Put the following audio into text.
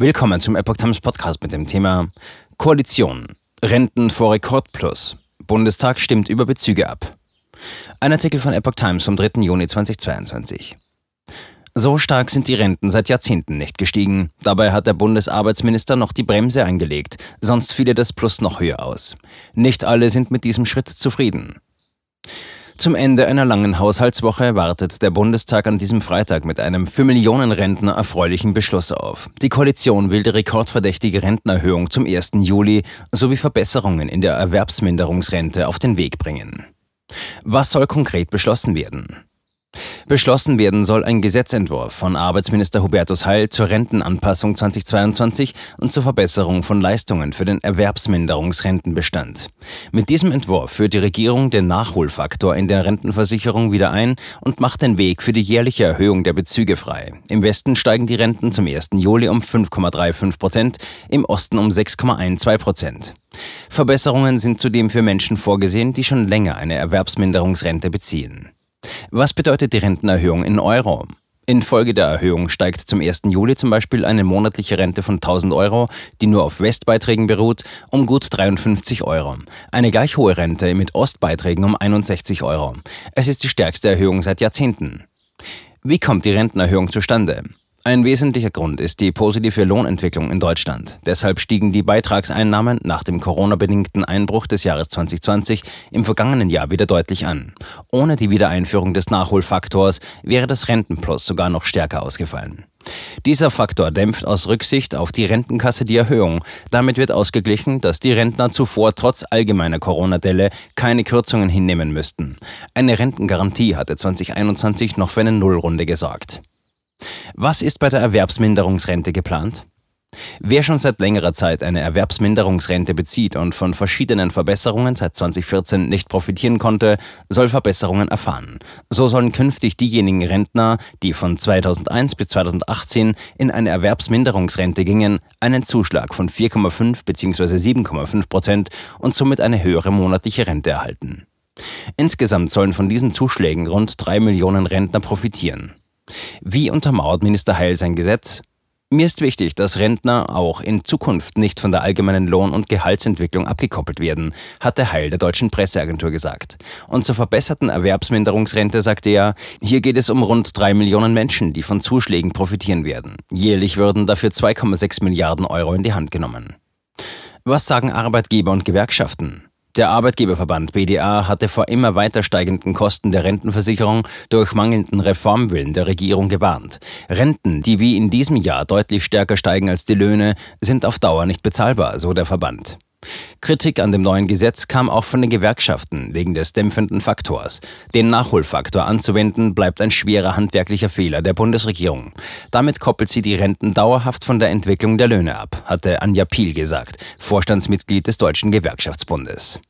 Willkommen zum Epoch Times Podcast mit dem Thema Koalition. Renten vor Rekordplus. Bundestag stimmt über Bezüge ab. Ein Artikel von Epoch Times vom 3. Juni 2022. So stark sind die Renten seit Jahrzehnten nicht gestiegen. Dabei hat der Bundesarbeitsminister noch die Bremse eingelegt, sonst fiele das Plus noch höher aus. Nicht alle sind mit diesem Schritt zufrieden. Zum Ende einer langen Haushaltswoche wartet der Bundestag an diesem Freitag mit einem für Millionen Rentner erfreulichen Beschluss auf. Die Koalition will die rekordverdächtige Rentenerhöhung zum 1. Juli sowie Verbesserungen in der Erwerbsminderungsrente auf den Weg bringen. Was soll konkret beschlossen werden? Beschlossen werden soll ein Gesetzentwurf von Arbeitsminister Hubertus Heil zur Rentenanpassung 2022 und zur Verbesserung von Leistungen für den Erwerbsminderungsrentenbestand. Mit diesem Entwurf führt die Regierung den Nachholfaktor in der Rentenversicherung wieder ein und macht den Weg für die jährliche Erhöhung der Bezüge frei. Im Westen steigen die Renten zum 1. Juli um 5,35 Prozent, im Osten um 6,12 Prozent. Verbesserungen sind zudem für Menschen vorgesehen, die schon länger eine Erwerbsminderungsrente beziehen. Was bedeutet die Rentenerhöhung in Euro? Infolge der Erhöhung steigt zum 1. Juli zum Beispiel eine monatliche Rente von 1000 Euro, die nur auf Westbeiträgen beruht, um gut 53 Euro. Eine gleich hohe Rente mit Ostbeiträgen um 61 Euro. Es ist die stärkste Erhöhung seit Jahrzehnten. Wie kommt die Rentenerhöhung zustande? Ein wesentlicher Grund ist die positive Lohnentwicklung in Deutschland. Deshalb stiegen die Beitragseinnahmen nach dem Corona-bedingten Einbruch des Jahres 2020 im vergangenen Jahr wieder deutlich an. Ohne die Wiedereinführung des Nachholfaktors wäre das Rentenplus sogar noch stärker ausgefallen. Dieser Faktor dämpft aus Rücksicht auf die Rentenkasse die Erhöhung. Damit wird ausgeglichen, dass die Rentner zuvor trotz allgemeiner Corona-Delle keine Kürzungen hinnehmen müssten. Eine Rentengarantie hatte 2021 noch für eine Nullrunde gesorgt. Was ist bei der Erwerbsminderungsrente geplant? Wer schon seit längerer Zeit eine Erwerbsminderungsrente bezieht und von verschiedenen Verbesserungen seit 2014 nicht profitieren konnte, soll Verbesserungen erfahren. So sollen künftig diejenigen Rentner, die von 2001 bis 2018 in eine Erwerbsminderungsrente gingen, einen Zuschlag von 4,5 bzw. 7,5 Prozent und somit eine höhere monatliche Rente erhalten. Insgesamt sollen von diesen Zuschlägen rund drei Millionen Rentner profitieren. Wie untermauert Minister Heil sein Gesetz? Mir ist wichtig, dass Rentner auch in Zukunft nicht von der allgemeinen Lohn- und Gehaltsentwicklung abgekoppelt werden, hatte Heil der deutschen Presseagentur gesagt. Und zur verbesserten Erwerbsminderungsrente sagte er, hier geht es um rund drei Millionen Menschen, die von Zuschlägen profitieren werden. Jährlich würden dafür 2,6 Milliarden Euro in die Hand genommen. Was sagen Arbeitgeber und Gewerkschaften? Der Arbeitgeberverband BDA hatte vor immer weiter steigenden Kosten der Rentenversicherung durch mangelnden Reformwillen der Regierung gewarnt. Renten, die wie in diesem Jahr deutlich stärker steigen als die Löhne, sind auf Dauer nicht bezahlbar, so der Verband. Kritik an dem neuen Gesetz kam auch von den Gewerkschaften wegen des dämpfenden Faktors. Den Nachholfaktor anzuwenden bleibt ein schwerer handwerklicher Fehler der Bundesregierung. Damit koppelt sie die Renten dauerhaft von der Entwicklung der Löhne ab, hatte Anja Piel gesagt, Vorstandsmitglied des Deutschen Gewerkschaftsbundes.